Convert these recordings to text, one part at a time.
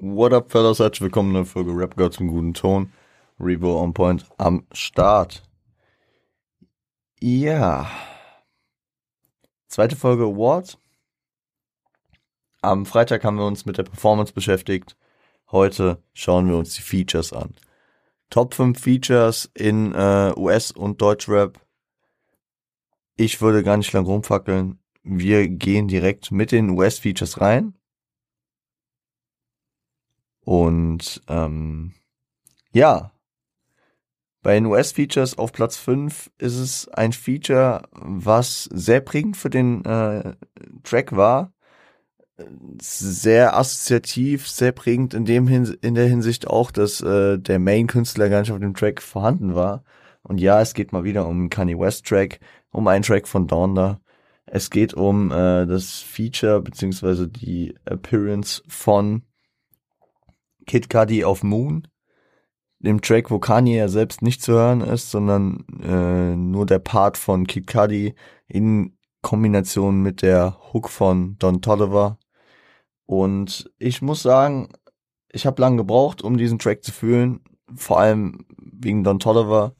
What up, fellas? Herzlich willkommen in der Folge Rap God zum guten Ton. Revo on Point am Start. Ja. Zweite Folge Awards. Am Freitag haben wir uns mit der Performance beschäftigt. Heute schauen wir uns die Features an. Top 5 Features in äh, US- und Deutschrap. Ich würde gar nicht lang rumfackeln. Wir gehen direkt mit den US-Features rein. Und ähm, ja, bei den US-Features auf Platz 5 ist es ein Feature, was sehr prägend für den äh, Track war. Sehr assoziativ, sehr prägend in dem Hin in der Hinsicht auch, dass äh, der Main-Künstler gar nicht auf dem Track vorhanden war. Und ja, es geht mal wieder um einen Kanye West-Track, um einen Track von Donda. Es geht um äh, das Feature beziehungsweise die Appearance von Kid Cudi auf Moon, dem Track, wo Kanye ja selbst nicht zu hören ist, sondern äh, nur der Part von Kid Cudi in Kombination mit der Hook von Don Tolliver. Und ich muss sagen, ich habe lange gebraucht, um diesen Track zu fühlen, vor allem wegen Don Tolliver.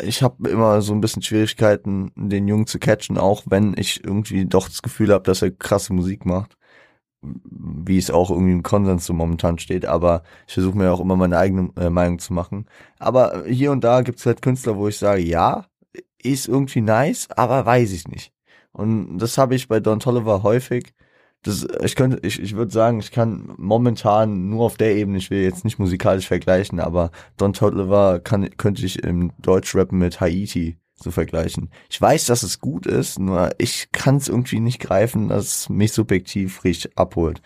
Ich habe immer so ein bisschen Schwierigkeiten, den Jungen zu catchen, auch wenn ich irgendwie doch das Gefühl habe, dass er krasse Musik macht wie es auch irgendwie im Konsens so momentan steht, aber ich versuche mir auch immer meine eigene äh, Meinung zu machen. Aber hier und da gibt es halt Künstler, wo ich sage, ja, ist irgendwie nice, aber weiß ich nicht. Und das habe ich bei Don Tolliver häufig. Das, ich könnte, ich, ich würde sagen, ich kann momentan nur auf der Ebene, ich will jetzt nicht musikalisch vergleichen, aber Don Tolliver kann, könnte ich im Deutschrappen mit Haiti zu vergleichen. Ich weiß, dass es gut ist, nur ich kann es irgendwie nicht greifen, dass es mich subjektiv richtig abholt.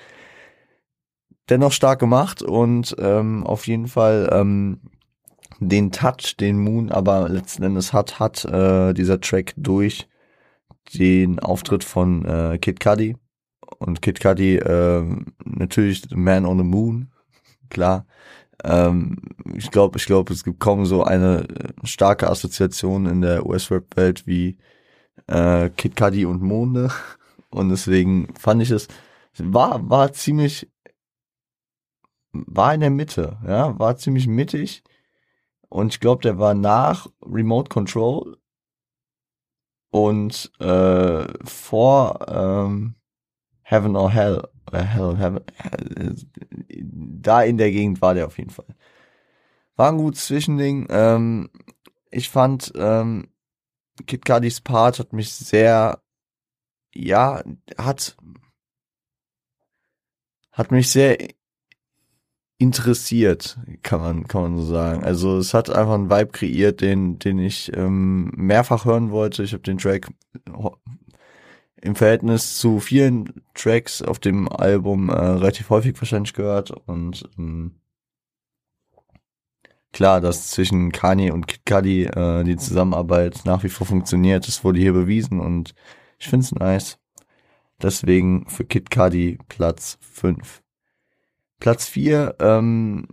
Dennoch stark gemacht und ähm, auf jeden Fall ähm, den Touch, den Moon aber letzten Endes hat, hat äh, dieser Track durch den Auftritt von äh, Kid Cudi. Und Kid Cudi äh, natürlich Man on the Moon, klar. Ähm, ich glaube, ich glaube, es gibt kaum so eine äh, starke Assoziation in der US-Rap-Welt wie äh, Kid Cudi und Monde. Und deswegen fand ich es, war, war ziemlich, war in der Mitte, ja, war ziemlich mittig. Und ich glaube, der war nach Remote Control und äh, vor ähm, Heaven or Hell da in der Gegend war der auf jeden Fall. War ein gutes Zwischending. Ähm, ich fand, ähm, Kid Cudis Part hat mich sehr, ja, hat, hat mich sehr interessiert, kann man, kann man so sagen. Also es hat einfach einen Vibe kreiert, den, den ich ähm, mehrfach hören wollte. Ich habe den Track im Verhältnis zu vielen Tracks auf dem Album äh, relativ häufig wahrscheinlich gehört und ähm, klar, dass zwischen Kanye und Kid Cudi äh, die Zusammenarbeit nach wie vor funktioniert, das wurde hier bewiesen und ich find's nice. Deswegen für Kid Cudi Platz 5. Platz 4 ähm,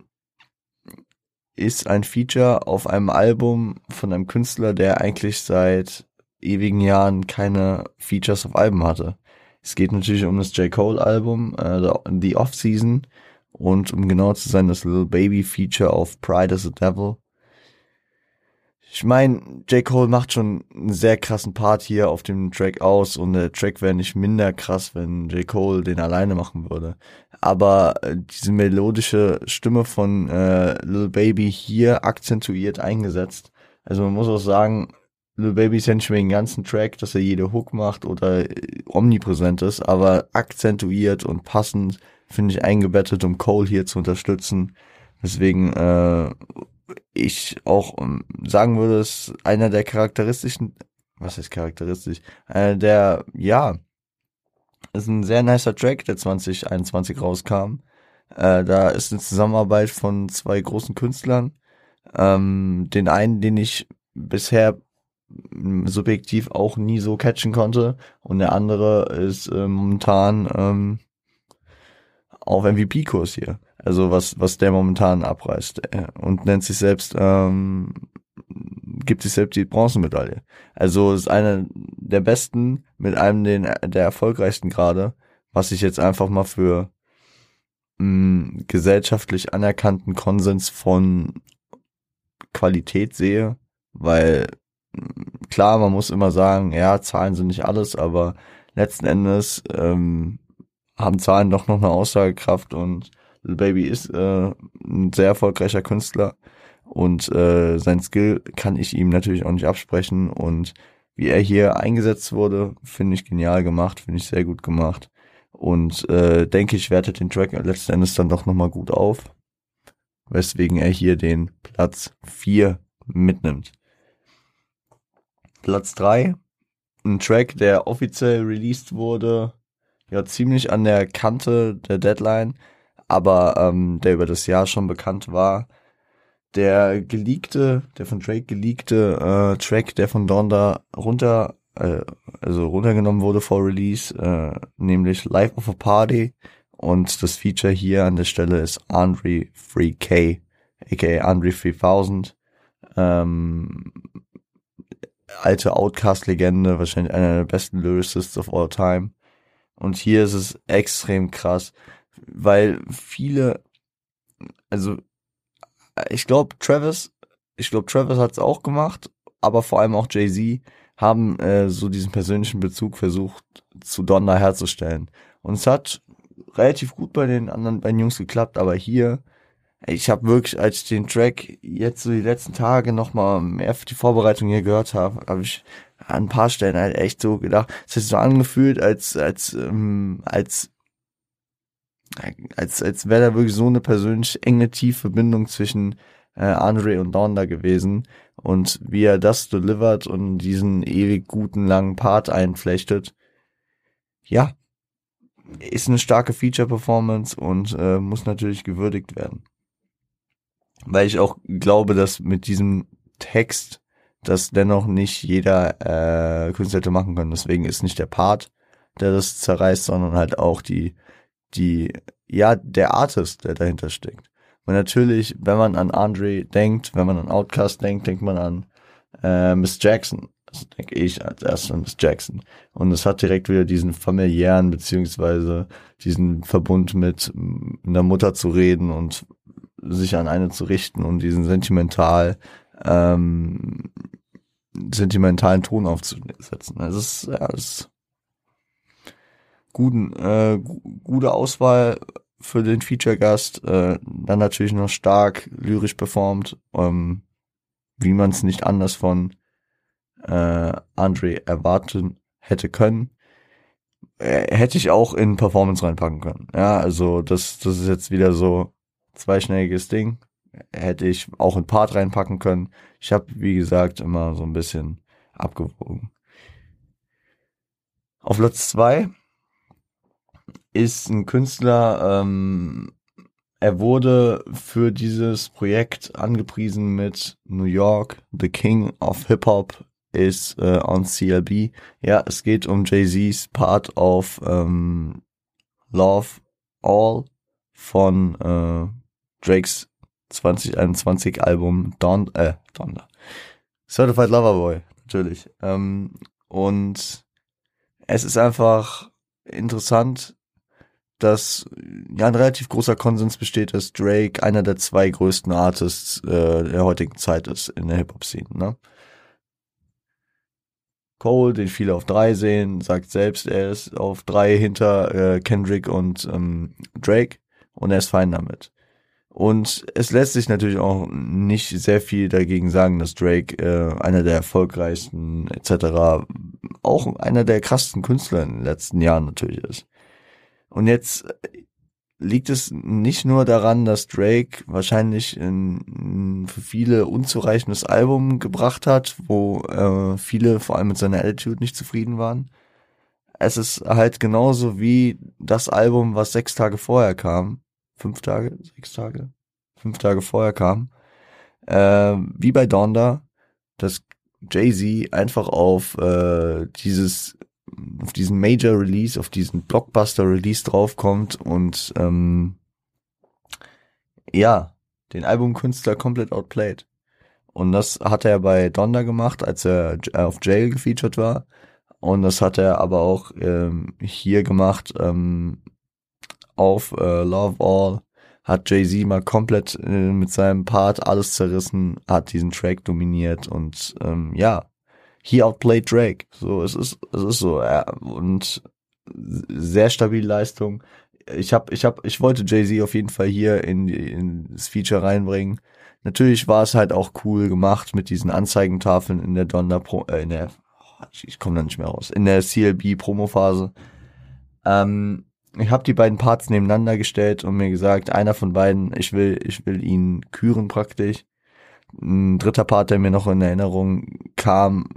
ist ein Feature auf einem Album von einem Künstler, der eigentlich seit ewigen Jahren keine Features auf Alben hatte. Es geht natürlich um das J. Cole Album, äh, The Off-Season und um genau zu sein, das Little Baby Feature auf Pride as a Devil. Ich meine, J. Cole macht schon einen sehr krassen Part hier auf dem Track aus und der Track wäre nicht minder krass, wenn J. Cole den alleine machen würde. Aber äh, diese melodische Stimme von äh, Little Baby hier akzentuiert eingesetzt. Also man muss auch sagen, Lil Baby ist ja den ganzen Track, dass er jede Hook macht oder äh, omnipräsent ist, aber akzentuiert und passend finde ich eingebettet, um Cole hier zu unterstützen. Deswegen äh, ich auch ähm, sagen würde, es einer der charakteristischen, was ist charakteristisch, äh, der, ja, ist ein sehr nicer Track, der 2021 rauskam. Äh, da ist eine Zusammenarbeit von zwei großen Künstlern. Ähm, den einen, den ich bisher subjektiv auch nie so catchen konnte. Und der andere ist äh, momentan ähm, auf MVP-Kurs hier. Also was, was der momentan abreißt. Äh, und nennt sich selbst, ähm, gibt sich selbst die Bronzemedaille. Also ist einer der besten mit einem den, der erfolgreichsten gerade, was ich jetzt einfach mal für mh, mm, gesellschaftlich anerkannten Konsens von Qualität sehe, weil klar, man muss immer sagen, ja, Zahlen sind nicht alles, aber letzten Endes ähm, haben Zahlen doch noch eine Aussagekraft und Lil Baby ist äh, ein sehr erfolgreicher Künstler und äh, sein Skill kann ich ihm natürlich auch nicht absprechen und wie er hier eingesetzt wurde, finde ich genial gemacht, finde ich sehr gut gemacht und äh, denke ich wertet den Track letzten Endes dann doch nochmal gut auf, weswegen er hier den Platz 4 mitnimmt. Platz 3, ein Track, der offiziell released wurde, ja ziemlich an der Kante der Deadline, aber ähm, der über das Jahr schon bekannt war. Der geleakte, der von Drake geleakte äh, Track, der von Donda runter, äh, also runtergenommen wurde vor Release, äh, nämlich Life of a Party. Und das Feature hier an der Stelle ist Andre 3K, aka Andre 3000. Ähm, alte Outcast-Legende, wahrscheinlich einer der besten Lyricists of all time. Und hier ist es extrem krass, weil viele, also ich glaube Travis, ich glaube Travis hat es auch gemacht, aber vor allem auch Jay-Z haben äh, so diesen persönlichen Bezug versucht zu Donda herzustellen. Und es hat relativ gut bei den anderen beiden Jungs geklappt, aber hier ich habe wirklich, als ich den Track jetzt so die letzten Tage nochmal mehr für die Vorbereitung hier gehört habe, habe ich an ein paar Stellen halt echt so gedacht, es hat sich so angefühlt, als, als, ähm, als, als, als wäre da wirklich so eine persönlich enge, tiefe Bindung zwischen äh, Andre und Donda gewesen und wie er das delivert und diesen ewig guten langen Part einflechtet. Ja, ist eine starke Feature-Performance und äh, muss natürlich gewürdigt werden weil ich auch glaube, dass mit diesem Text das dennoch nicht jeder äh, Künstler hätte machen können. Deswegen ist nicht der Part, der das zerreißt, sondern halt auch die, die, ja, der Artist, der dahinter steckt. Und natürlich, wenn man an Andre denkt, wenn man an Outcast denkt, denkt man an äh, Miss Jackson. Das denke ich als erstes an Miss Jackson. Und es hat direkt wieder diesen familiären, beziehungsweise diesen Verbund mit einer Mutter zu reden und sich an eine zu richten und diesen sentimental ähm, sentimentalen Ton aufzusetzen. Es ist, ja, es ist guten, äh, gute Auswahl für den Feature-Gast, äh, dann natürlich noch stark lyrisch performt, ähm, wie man es nicht anders von äh, Andre erwarten hätte können. Äh, hätte ich auch in Performance reinpacken können. Ja, also das, das ist jetzt wieder so, zweischneidiges Ding. Hätte ich auch ein Part reinpacken können. Ich habe, wie gesagt, immer so ein bisschen abgewogen. Auf Platz zwei ist ein Künstler, ähm, er wurde für dieses Projekt angepriesen mit New York, The King of Hip Hop is äh, on CLB. Ja, es geht um Jay-Z's Part auf ähm, Love All von äh, Drakes 2021 Album Don, äh, Donda. Certified Lover Boy, natürlich. Ähm, und es ist einfach interessant, dass ja ein relativ großer Konsens besteht, dass Drake einer der zwei größten Artists äh, der heutigen Zeit ist in der Hip-Hop-Szene. Ne? Cole, den viele auf drei sehen, sagt selbst, er ist auf drei hinter äh, Kendrick und ähm, Drake und er ist fein damit. Und es lässt sich natürlich auch nicht sehr viel dagegen sagen, dass Drake äh, einer der erfolgreichsten etc. auch einer der krassesten Künstler in den letzten Jahren natürlich ist. Und jetzt liegt es nicht nur daran, dass Drake wahrscheinlich ein, für viele unzureichendes Album gebracht hat, wo äh, viele vor allem mit seiner Attitude nicht zufrieden waren. Es ist halt genauso wie das Album, was sechs Tage vorher kam, fünf Tage, sechs Tage, fünf Tage vorher kam, äh, wie bei Donda, dass Jay-Z einfach auf äh, dieses auf diesen Major Release, auf diesen Blockbuster Release draufkommt und ähm, ja, den Albumkünstler komplett outplayed. Und das hat er bei Donda gemacht, als er auf Jail gefeatured war. Und das hat er aber auch ähm, hier gemacht ähm, auf äh, Love All hat Jay-Z mal komplett äh, mit seinem Part alles zerrissen, hat diesen Track dominiert und ähm, ja, he outplayed Drake. So, es ist, es ist so, ja, und sehr stabile Leistung. Ich habe, ich habe, ich wollte Jay-Z auf jeden Fall hier in, in das Feature reinbringen. Natürlich war es halt auch cool gemacht mit diesen Anzeigentafeln in der Donner Pro, äh, in der, oh, ich komme da nicht mehr raus, in der CLB Promo Phase. Ähm, ich habe die beiden Parts nebeneinander gestellt und mir gesagt, einer von beiden, ich will, ich will ihn küren praktisch. Ein dritter Part, der mir noch in Erinnerung kam,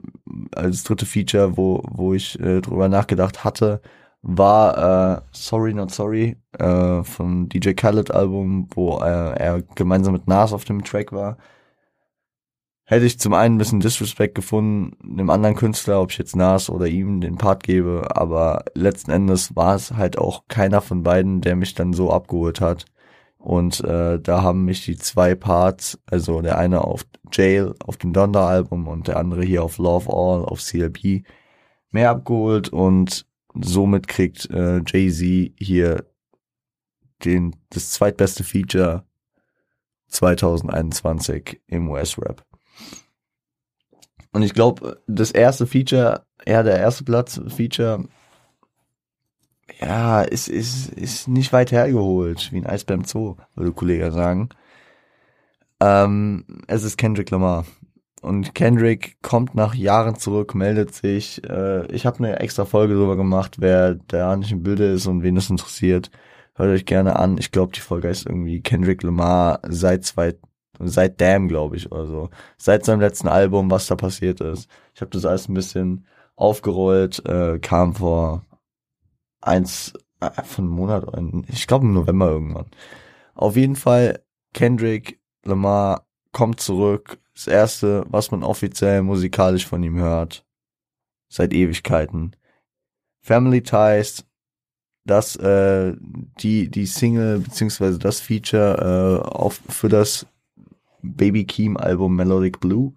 als dritte Feature, wo, wo ich äh, drüber nachgedacht hatte, war äh, Sorry Not Sorry äh, vom DJ Khaled Album, wo äh, er gemeinsam mit Nas auf dem Track war hätte ich zum einen ein bisschen Disrespect gefunden, einem anderen Künstler, ob ich jetzt Nas oder ihm den Part gebe, aber letzten Endes war es halt auch keiner von beiden, der mich dann so abgeholt hat. Und äh, da haben mich die zwei Parts, also der eine auf Jail auf dem Donda-Album und der andere hier auf Love All auf CLP, mehr abgeholt und somit kriegt äh, Jay-Z hier den, das zweitbeste Feature 2021 im US-Rap. Und ich glaube, das erste Feature, ja, der erste Platz-Feature, ja, ist, ist, ist nicht weit hergeholt, wie ein Eis beim Zoo, würde Kollege sagen. Ähm, es ist Kendrick Lamar. Und Kendrick kommt nach Jahren zurück, meldet sich. Äh, ich habe eine extra Folge drüber gemacht, wer da nicht im Bilde ist und wen das interessiert. Hört euch gerne an. Ich glaube, die Folge ist irgendwie Kendrick Lamar seit 2000 seit Damn, glaube ich, oder so. Seit seinem letzten Album, was da passiert ist. Ich habe das alles ein bisschen aufgerollt, äh, kam vor eins, äh, von einem Monat, ich glaube im November irgendwann. Auf jeden Fall, Kendrick Lamar kommt zurück. Das erste, was man offiziell musikalisch von ihm hört. Seit Ewigkeiten. Family Ties, das, äh, die, die Single, beziehungsweise das Feature, äh, auf, für das Baby Keem Album Melodic Blue,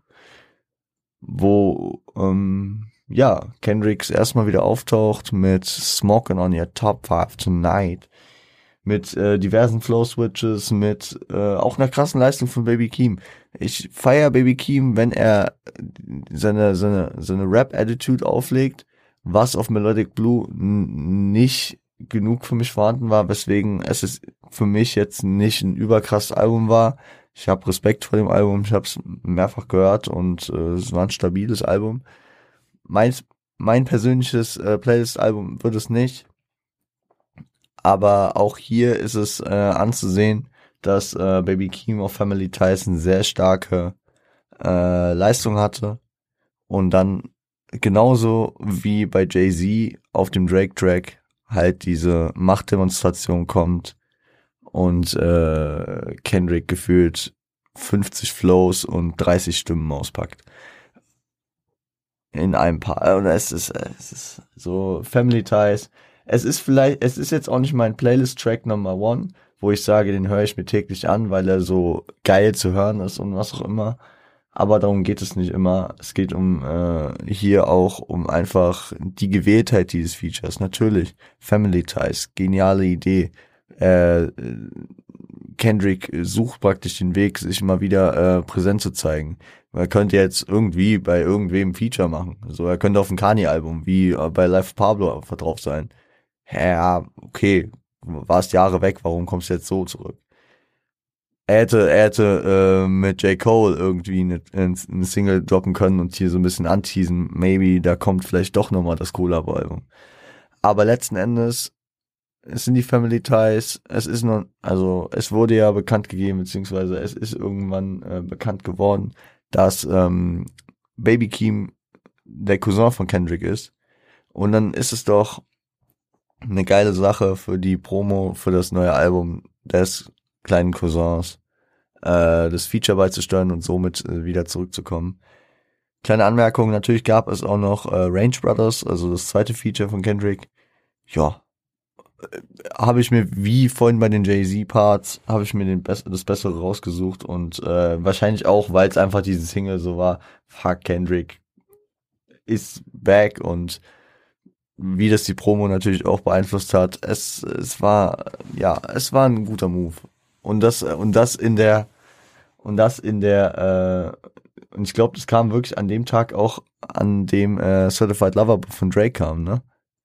wo ähm, ja Kendricks erstmal wieder auftaucht mit Smoking on Your Top 5 Tonight, mit äh, diversen Flow Switches, mit äh, auch einer krassen Leistung von Baby Keem. Ich feier Baby Keem, wenn er seine seine seine Rap Attitude auflegt, was auf Melodic Blue nicht genug für mich vorhanden war, weswegen es ist für mich jetzt nicht ein überkrasses Album war, ich habe Respekt vor dem Album, ich habe es mehrfach gehört und äh, es war ein stabiles Album. Mein, mein persönliches äh, Playlist-Album wird es nicht. Aber auch hier ist es äh, anzusehen, dass äh, Baby Keem of Family Ties eine sehr starke äh, Leistung hatte. Und dann genauso wie bei Jay-Z auf dem Drake-Track halt diese Machtdemonstration kommt und äh, Kendrick gefühlt 50 Flows und 30 Stimmen auspackt. In einem Paar. Und es ist, es ist so Family Ties. Es ist vielleicht, es ist jetzt auch nicht mein Playlist-Track Number One, wo ich sage, den höre ich mir täglich an, weil er so geil zu hören ist und was auch immer. Aber darum geht es nicht immer. Es geht um äh, hier auch um einfach die Gewähltheit dieses Features. Natürlich, Family Ties, geniale Idee äh, Kendrick sucht praktisch den Weg, sich mal wieder äh, präsent zu zeigen. Er könnte jetzt irgendwie bei irgendwem Feature machen. So, er könnte auf ein Kanye-Album wie äh, bei Life Pablo drauf sein. Ja, okay, warst Jahre weg, warum kommst du jetzt so zurück? Er hätte, er hätte äh, mit J. Cole irgendwie eine, eine Single droppen können und hier so ein bisschen anteasen, maybe, da kommt vielleicht doch nochmal das Collabo-Album. Aber letzten Endes es sind die Family Ties, es ist noch, also es wurde ja bekannt gegeben, beziehungsweise es ist irgendwann äh, bekannt geworden, dass ähm, Baby Keem der Cousin von Kendrick ist. Und dann ist es doch eine geile Sache für die Promo für das neue Album des kleinen Cousins, äh, das Feature beizusteuern und somit äh, wieder zurückzukommen. Kleine Anmerkung, natürlich gab es auch noch äh, Range Brothers, also das zweite Feature von Kendrick. Ja, habe ich mir, wie vorhin bei den Jay-Z-Parts, habe ich mir den Bess das Bessere rausgesucht und äh, wahrscheinlich auch, weil es einfach diese Single so war, fuck Kendrick ist back und wie das die Promo natürlich auch beeinflusst hat. Es, es war, ja, es war ein guter Move. Und das, und das in der, und das in der, äh, und ich glaube, das kam wirklich an dem Tag auch, an dem äh, Certified Lover von Drake kam, ne?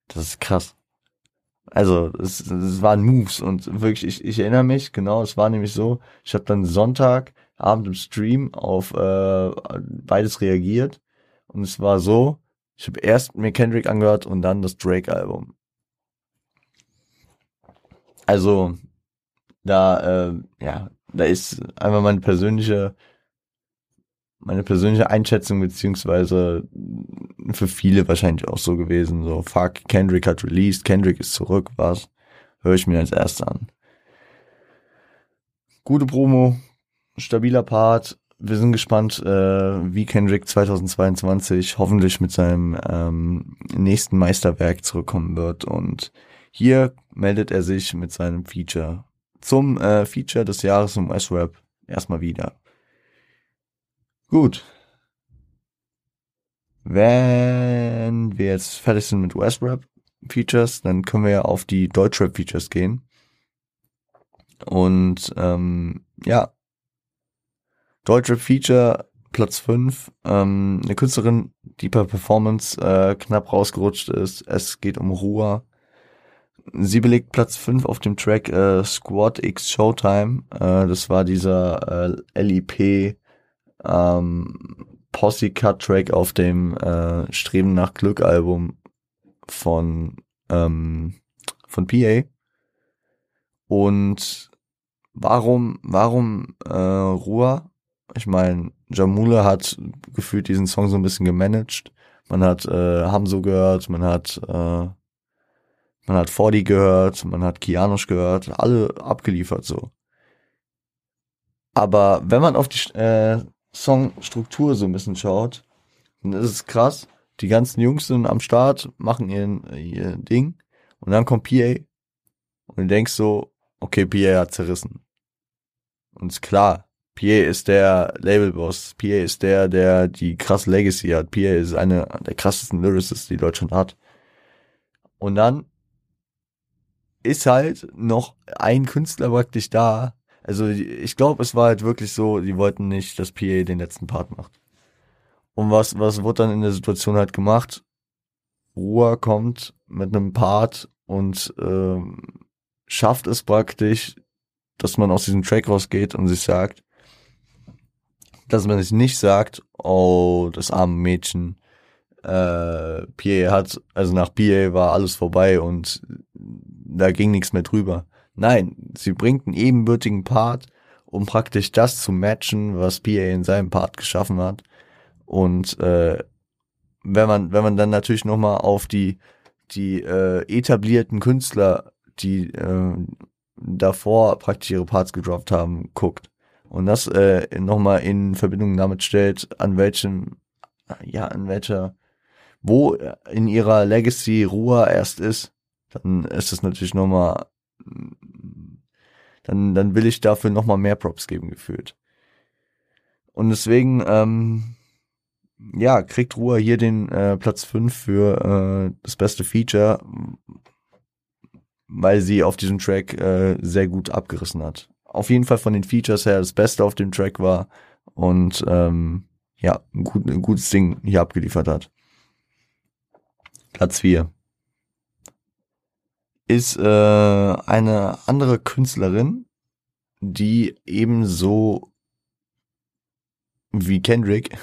Das ist krass. Also, es, es waren Moves und wirklich, ich, ich erinnere mich, genau, es war nämlich so, ich habe dann Sonntag Abend im Stream auf äh, beides reagiert und es war so, ich habe erst mir Kendrick angehört und dann das Drake-Album. Also, da, äh, ja, da ist einfach meine persönliche, meine persönliche Einschätzung beziehungsweise für viele wahrscheinlich auch so gewesen. So, fuck, Kendrick hat released, Kendrick ist zurück, was? Höre ich mir als erstes an. Gute Promo, stabiler Part. Wir sind gespannt, äh, wie Kendrick 2022 hoffentlich mit seinem ähm, nächsten Meisterwerk zurückkommen wird. Und hier meldet er sich mit seinem Feature zum äh, Feature des Jahres im S-Rap erstmal wieder. Gut. Wenn wir jetzt fertig sind mit US-Rap Features, dann können wir ja auf die Deutschrap Features gehen. Und ähm, ja, Deutschrap Feature Platz 5, ähm, eine Künstlerin, die per Performance äh, knapp rausgerutscht ist. Es geht um Ruhr. Sie belegt Platz 5 auf dem Track äh, Squad X Showtime. Äh, das war dieser äh, LIP ähm, Posse Cut Track auf dem äh, Streben nach Glück Album von ähm, von PA. Und warum warum äh, Ruhr? Ich meine, Jamule hat gefühlt diesen Song so ein bisschen gemanagt. Man hat äh, Hamso gehört, man hat äh, man hat Fordi gehört, man hat Kianosch gehört, alle abgeliefert so. Aber wenn man auf die äh, Songstruktur so ein bisschen schaut, dann ist es krass. Die ganzen Jungs sind am Start, machen ihren, ihr Ding und dann kommt PA und du denkst so, okay, PA hat zerrissen. Und ist klar, PA ist der Labelboss, PA ist der, der die krasse Legacy hat, PA ist eine der krassesten Lyricists, die Deutschland hat. Und dann ist halt noch ein Künstler praktisch da. Also ich glaube, es war halt wirklich so, die wollten nicht, dass PA den letzten Part macht. Und was, was wird dann in der Situation halt gemacht? Ruhr kommt mit einem Part und ähm, schafft es praktisch, dass man aus diesem Track rausgeht und sich sagt, dass man sich nicht sagt, oh, das arme Mädchen, äh, PA hat, also nach PA war alles vorbei und da ging nichts mehr drüber. Nein, sie bringt einen ebenbürtigen Part, um praktisch das zu matchen, was PA in seinem Part geschaffen hat. Und äh, wenn man, wenn man dann natürlich nochmal auf die, die äh, etablierten Künstler, die äh, davor praktisch ihre Parts gedroppt haben, guckt und das äh, nochmal in Verbindung damit stellt, an welchem, ja, an welcher, wo in ihrer Legacy Ruhe erst ist, dann ist es natürlich nochmal, dann, dann will ich dafür nochmal mehr Props geben, gefühlt. Und deswegen, ähm, ja, kriegt Ruhe hier den äh, Platz 5 für äh, das beste Feature, weil sie auf diesem Track äh, sehr gut abgerissen hat. Auf jeden Fall von den Features her das Beste auf dem Track war und ähm, ja, ein, gut, ein gutes Ding hier abgeliefert hat. Platz 4 ist äh, eine andere Künstlerin, die ebenso wie Kendrick,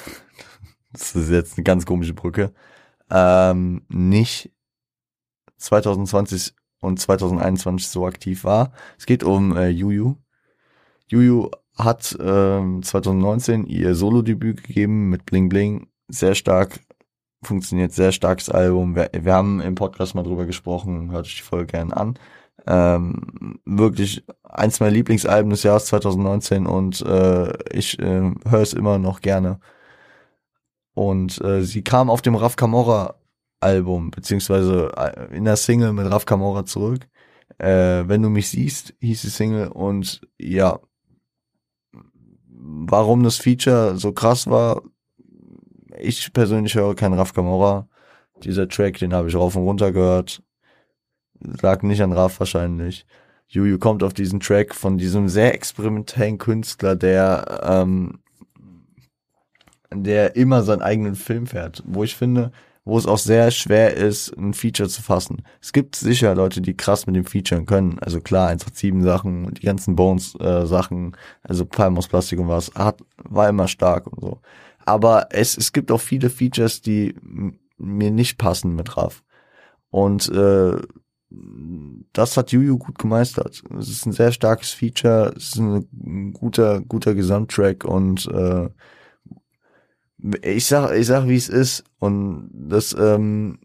das ist jetzt eine ganz komische Brücke, ähm, nicht 2020 und 2021 so aktiv war. Es geht um äh, Juju. Juju hat ähm, 2019 ihr Solo-Debüt gegeben mit Bling Bling. Sehr stark funktioniert, sehr starkes Album. Wir, wir haben im Podcast mal drüber gesprochen, hört euch die Folge gerne an. Ähm, wirklich eins meiner Lieblingsalben des Jahres 2019 und äh, ich äh, höre es immer noch gerne. Und äh, sie kam auf dem Raf Camora Album, beziehungsweise äh, in der Single mit Raf Camora zurück. Äh, Wenn du mich siehst, hieß die Single und ja, warum das Feature so krass war, ich persönlich höre keinen Raf Kamora. Dieser Track, den habe ich rauf und runter gehört. Lag nicht an Raf wahrscheinlich. Juju kommt auf diesen Track von diesem sehr experimentellen Künstler, der ähm, der immer seinen eigenen Film fährt, wo ich finde, wo es auch sehr schwer ist, ein Feature zu fassen. Es gibt sicher Leute, die krass mit dem Featuren können. Also klar, 187 Sachen, die ganzen Bones äh, Sachen, also Palm aus Plastik und was, hat, war immer stark und so. Aber es, es gibt auch viele Features, die mir nicht passen mit Raff. Und äh, das hat Juju gut gemeistert. Es ist ein sehr starkes Feature, es ist ein guter, guter Gesamttrack und äh, ich sag, ich sag, wie es ist. Und das, ähm,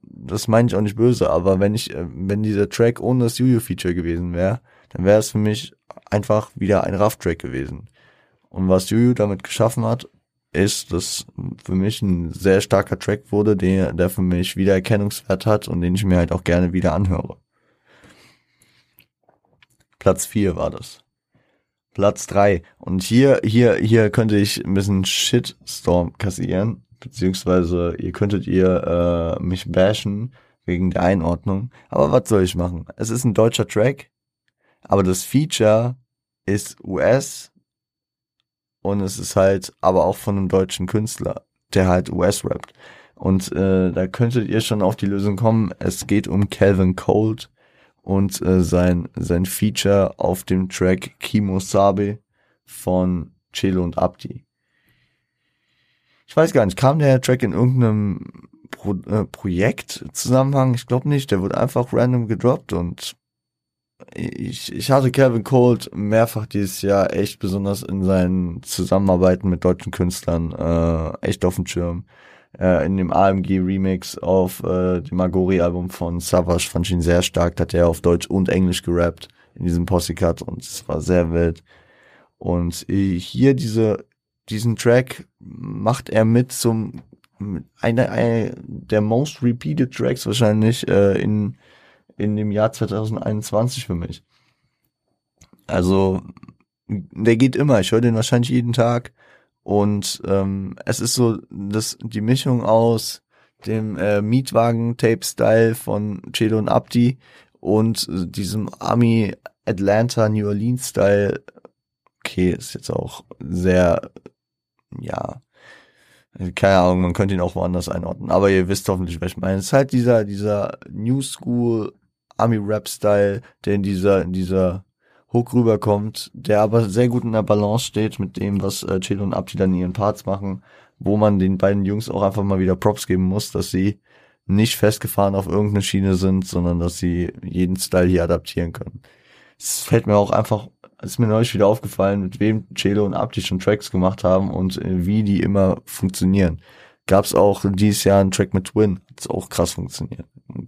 das meine ich auch nicht böse, aber wenn ich, äh, wenn dieser Track ohne das Juju-Feature gewesen wäre, dann wäre es für mich einfach wieder ein Rough-Track gewesen. Und was Juju damit geschaffen hat, ist, dass für mich ein sehr starker Track wurde, der, der für mich wieder Erkennungswert hat und den ich mir halt auch gerne wieder anhöre. Platz 4 war das. Platz drei Und hier, hier, hier könnte ich ein bisschen Shitstorm kassieren, beziehungsweise ihr könntet ihr äh, mich bashen wegen der Einordnung. Aber was soll ich machen? Es ist ein deutscher Track, aber das Feature ist US und es ist halt aber auch von einem deutschen Künstler, der halt US rappt. Und äh, da könntet ihr schon auf die Lösung kommen. Es geht um Calvin Cold und äh, sein, sein Feature auf dem Track Kimo Sabe von Chelo und Abdi. Ich weiß gar nicht, kam der Track in irgendeinem Pro äh, Projekt Zusammenhang? Ich glaube nicht, der wurde einfach random gedroppt und ich, ich hatte Kevin Cold mehrfach dieses Jahr echt besonders in seinen Zusammenarbeiten mit deutschen Künstlern äh, echt auf dem Schirm äh, in dem AMG Remix auf äh, dem Magori Album von Savage fand ich ihn sehr stark, da hat er auf Deutsch und Englisch gerappt in diesem Posse Cut und es war sehr wild. Und äh, hier diese diesen Track macht er mit zum einer eine der most repeated Tracks wahrscheinlich äh, in in dem Jahr 2021 für mich. Also der geht immer, ich höre den wahrscheinlich jeden Tag und ähm, es ist so das, die Mischung aus dem äh, Mietwagen-Tape-Style von Chelo und Abdi und äh, diesem Army Atlanta New Orleans-Style. Okay, ist jetzt auch sehr, ja, keine Ahnung, man könnte ihn auch woanders einordnen, aber ihr wisst hoffentlich, was ich meine. Es ist halt dieser, dieser New School Army Rap Style, der in dieser, in dieser Hook rüberkommt, der aber sehr gut in der Balance steht mit dem, was äh, Chill und Abdi dann in ihren Parts machen, wo man den beiden Jungs auch einfach mal wieder Props geben muss, dass sie nicht festgefahren auf irgendeine Schiene sind, sondern dass sie jeden Style hier adaptieren können. Es fällt mir auch einfach, ist mir neulich wieder aufgefallen, mit wem Chelo und Abdi schon Tracks gemacht haben und äh, wie die immer funktionieren. Gab es auch dieses Jahr einen Track mit Twin, hat's auch krass funktioniert. Um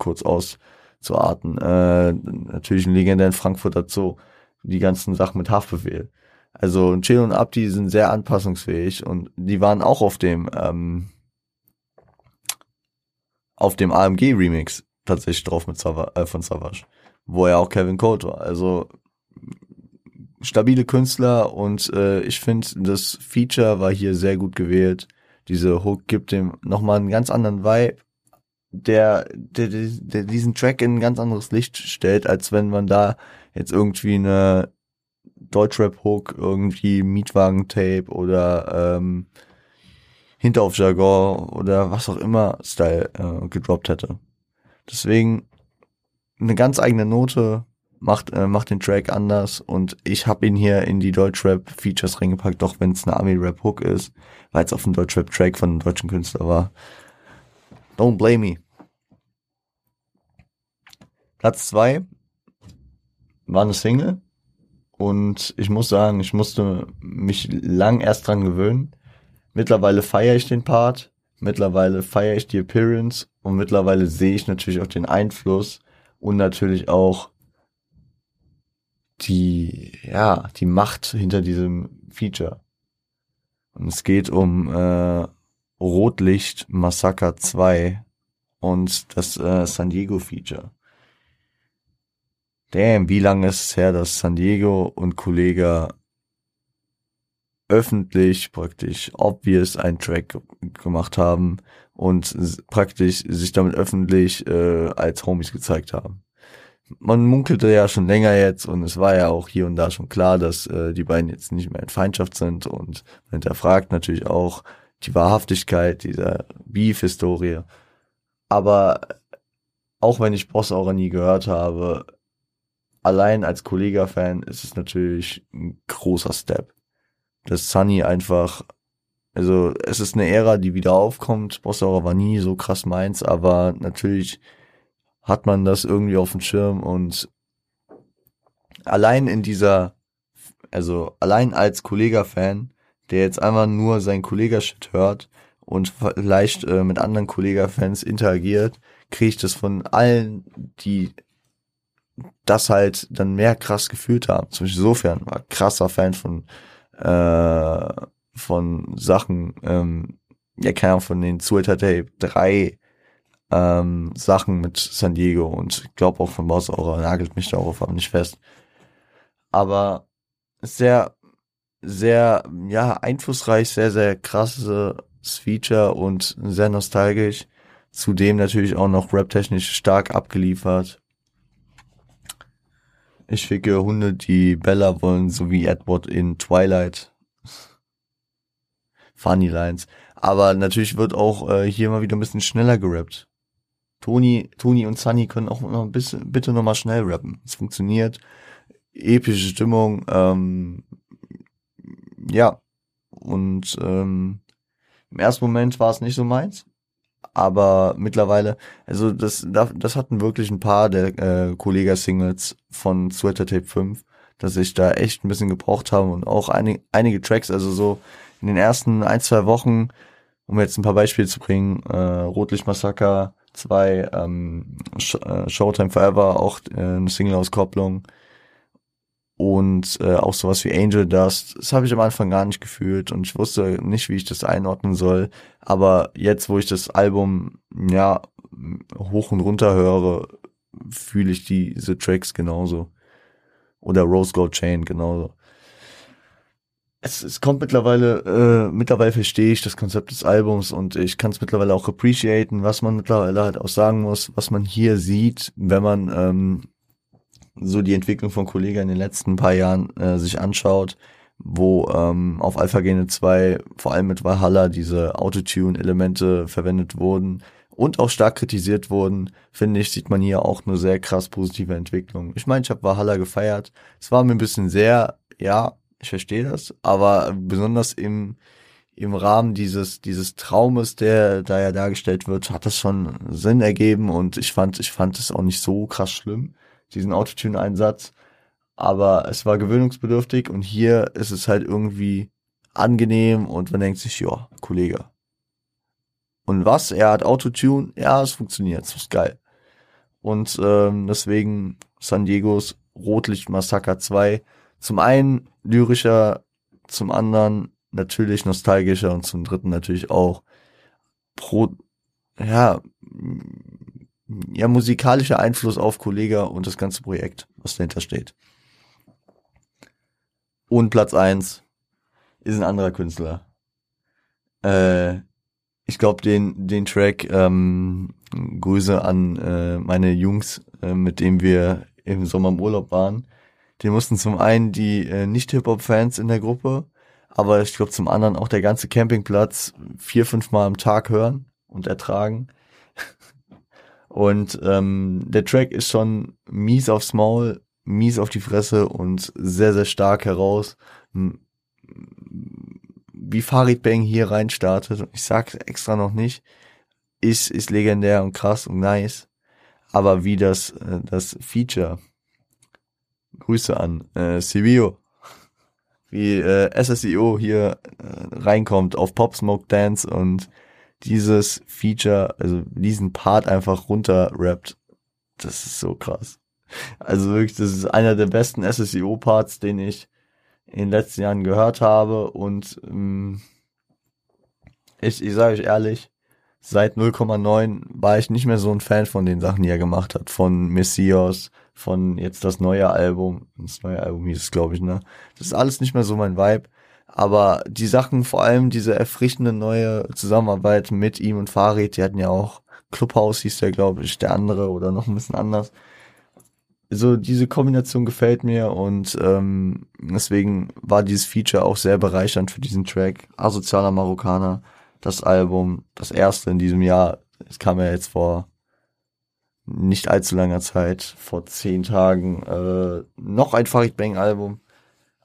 kurz auszuarten. Äh, natürlich ein legendären Frankfurter Zoo die ganzen Sachen mit Haftbefehl. Also Chill und Abdi sind sehr anpassungsfähig und die waren auch auf dem ähm, auf dem AMG Remix tatsächlich drauf mit Savage, äh, von Savage, wo er auch Kevin Colt war. Also stabile Künstler und äh, ich finde das Feature war hier sehr gut gewählt. Diese Hook gibt dem nochmal einen ganz anderen Vibe, der, der, der diesen Track in ein ganz anderes Licht stellt, als wenn man da jetzt irgendwie eine Deutschrap-Hook, irgendwie Mietwagen-Tape oder ähm, Hinterauf-Jargon oder was auch immer Style äh, gedroppt hätte. Deswegen eine ganz eigene Note macht äh, macht den Track anders und ich habe ihn hier in die Deutschrap Features reingepackt, doch wenn es eine Army Rap Hook ist, weil es auf dem Deutschrap Track von einem deutschen Künstler war. Don't blame me. Platz zwei war eine Single und ich muss sagen, ich musste mich lang erst dran gewöhnen. Mittlerweile feiere ich den Part, mittlerweile feiere ich die Appearance und mittlerweile sehe ich natürlich auch den Einfluss und natürlich auch die, ja, die Macht hinter diesem Feature. Und es geht um äh, Rotlicht Massaker 2 und das äh, San Diego Feature. Damn, wie lange ist es her, dass San Diego und Kollege öffentlich praktisch obvious einen Track gemacht haben und praktisch sich damit öffentlich äh, als Homies gezeigt haben. man munkelte ja schon länger jetzt und es war ja auch hier und da schon klar, dass äh, die beiden jetzt nicht mehr in Feindschaft sind und man hinterfragt natürlich auch die Wahrhaftigkeit dieser Beef-Historie. Aber auch wenn ich Boss auch nie gehört habe, allein als Kollega-Fan ist es natürlich ein großer Step. Dass Sunny einfach, also es ist eine Ära, die wieder aufkommt. Boss war nie so krass meins, aber natürlich hat man das irgendwie auf dem Schirm und allein in dieser, also allein als Kollega-Fan, der jetzt einfach nur sein Kollega-Shit hört und vielleicht äh, mit anderen Kollega-Fans interagiert, kriege ich das von allen, die das halt dann mehr krass gefühlt haben. Zum Beispiel sofern war krasser Fan von äh, von Sachen, ähm, ja keine Ahnung, von den Twitter Tape 3 ähm, Sachen mit San Diego und ich glaube auch von Boss Aura, nagelt mich darauf aber nicht fest. Aber sehr, sehr, ja, einflussreich, sehr, sehr krasses Feature und sehr nostalgisch. Zudem natürlich auch noch rap-technisch stark abgeliefert. Ich schicke Hunde, die Bella wollen, so wie Edward in Twilight. Funny Lines. Aber natürlich wird auch äh, hier mal wieder ein bisschen schneller gerappt. Toni, Toni und Sunny können auch noch ein bisschen, bitte nochmal schnell rappen. Es funktioniert. Epische Stimmung, ähm, ja. Und ähm, im ersten Moment war es nicht so meins. Aber mittlerweile, also das, das hatten wirklich ein paar der äh, Kollega-Singles von Sweater Tape 5, dass ich da echt ein bisschen gebraucht habe und auch einige, einige Tracks, also so in den ersten ein, zwei Wochen, um jetzt ein paar Beispiele zu bringen, äh, Rotlicht Massaker, zwei ähm, äh, Showtime Forever, auch äh, eine Single-Auskopplung und äh, auch sowas wie Angel Dust. Das habe ich am Anfang gar nicht gefühlt und ich wusste nicht, wie ich das einordnen soll. Aber jetzt, wo ich das Album ja hoch und runter höre, fühle ich diese Tracks genauso. Oder Rose Gold Chain genauso es, es kommt mittlerweile, äh, mittlerweile verstehe ich das Konzept des Albums und ich kann es mittlerweile auch appreciaten, was man mittlerweile halt auch sagen muss, was man hier sieht, wenn man ähm, so die Entwicklung von Kollega in den letzten paar Jahren äh, sich anschaut, wo ähm, auf Alpha Gene 2 vor allem mit Valhalla diese Autotune-Elemente verwendet wurden und auch stark kritisiert wurden, finde ich, sieht man hier auch eine sehr krass positive Entwicklung. Ich meine, ich habe Valhalla gefeiert. Es war mir ein bisschen sehr, ja, ich verstehe das, aber besonders im, im Rahmen dieses, dieses Traumes, der da ja dargestellt wird, hat das schon Sinn ergeben und ich fand, ich fand es auch nicht so krass schlimm, diesen Autotune-Einsatz. Aber es war gewöhnungsbedürftig und hier ist es halt irgendwie angenehm und man denkt sich, ja, Kollege. Und was? Er hat Autotune? Ja, es funktioniert, das ist geil. Und ähm, deswegen San Diegos Rotlicht Massaker 2 zum einen lyrischer, zum anderen natürlich nostalgischer und zum dritten natürlich auch pro, ja, ja, musikalischer Einfluss auf Kollega und das ganze Projekt, was dahinter steht. Und Platz eins ist ein anderer Künstler. Äh, ich glaube, den, den Track, ähm, Grüße an äh, meine Jungs, äh, mit dem wir im Sommer im Urlaub waren. Die mussten zum einen die äh, Nicht-Hip-Hop-Fans in der Gruppe, aber ich glaube zum anderen auch der ganze Campingplatz vier, fünf Mal am Tag hören und ertragen. Und ähm, der Track ist schon mies aufs Maul, mies auf die Fresse und sehr, sehr stark heraus. Wie Farid Bang hier rein startet, ich sag's extra noch nicht, ist, ist legendär und krass und nice. Aber wie das, äh, das Feature Grüße an äh, Sevio, wie äh, SSEO hier äh, reinkommt auf Pop Smoke Dance und dieses Feature, also diesen Part einfach runter rappt. Das ist so krass. Also wirklich, das ist einer der besten SSEO-Parts, den ich in den letzten Jahren gehört habe. Und ähm, ich, ich sage euch ehrlich, seit 0,9 war ich nicht mehr so ein Fan von den Sachen, die er gemacht hat. Von Messias, von jetzt das neue Album. Das neue Album hieß es, glaube ich, ne? Das ist alles nicht mehr so mein Vibe. Aber die Sachen, vor allem diese erfrischende neue Zusammenarbeit mit ihm und Farid, die hatten ja auch Clubhouse hieß der, glaube ich, der andere oder noch ein bisschen anders. so diese Kombination gefällt mir und ähm, deswegen war dieses Feature auch sehr bereichernd für diesen Track. Asozialer Marokkaner, das Album, das erste in diesem Jahr. Es kam ja jetzt vor nicht allzu langer Zeit, vor zehn Tagen, äh, noch ein Farid Bang Album.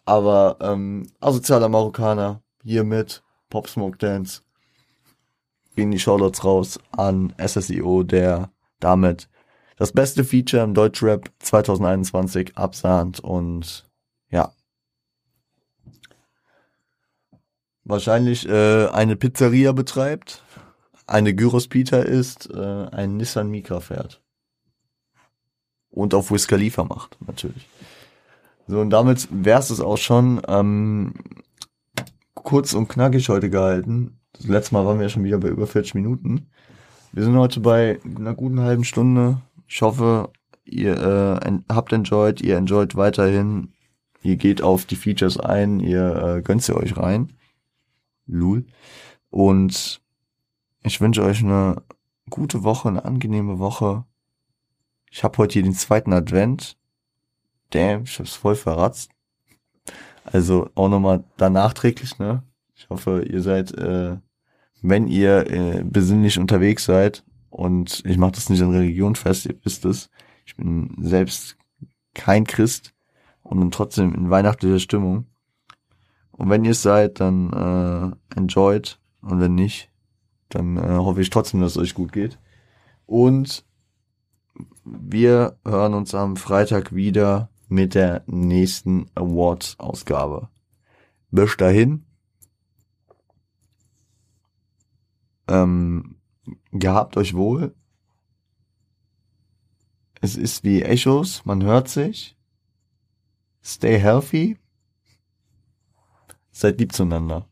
Aber ähm, Asozialer Marokkaner, hier mit Pop Smoke Dance. Gehen die Shoutouts raus an SSIO, der damit das beste Feature im Deutschrap 2021 absahnt und ja. Wahrscheinlich äh, eine Pizzeria betreibt, eine Gyros Pita ist, äh, ein Nissan Micra fährt. Und auf Wiz Khalifa macht, natürlich. So, und damit wär's es auch schon. Ähm, kurz und knackig heute gehalten. Das letzte Mal waren wir ja schon wieder bei über 40 Minuten. Wir sind heute bei einer guten halben Stunde. Ich hoffe, ihr äh, habt enjoyed, ihr enjoyt weiterhin. Ihr geht auf die Features ein, ihr äh, gönnt sie euch rein. Lul. Und ich wünsche euch eine gute Woche, eine angenehme Woche. Ich habe heute hier den zweiten Advent. Damn, ich hab's voll verratzt. Also auch nochmal da nachträglich, ne? Ich hoffe, ihr seid, äh, wenn ihr äh, besinnlich unterwegs seid, und ich mache das nicht an Religion fest, ihr wisst es. Ich bin selbst kein Christ und bin trotzdem in weihnachtlicher Stimmung. Und wenn ihr es seid, dann äh, enjoyt. Und wenn nicht, dann äh, hoffe ich trotzdem, dass es euch gut geht. Und wir hören uns am Freitag wieder mit der nächsten Awards-Ausgabe. Bis dahin. Ähm, gehabt euch wohl. Es ist wie Echos, man hört sich. Stay healthy. Seid lieb zueinander.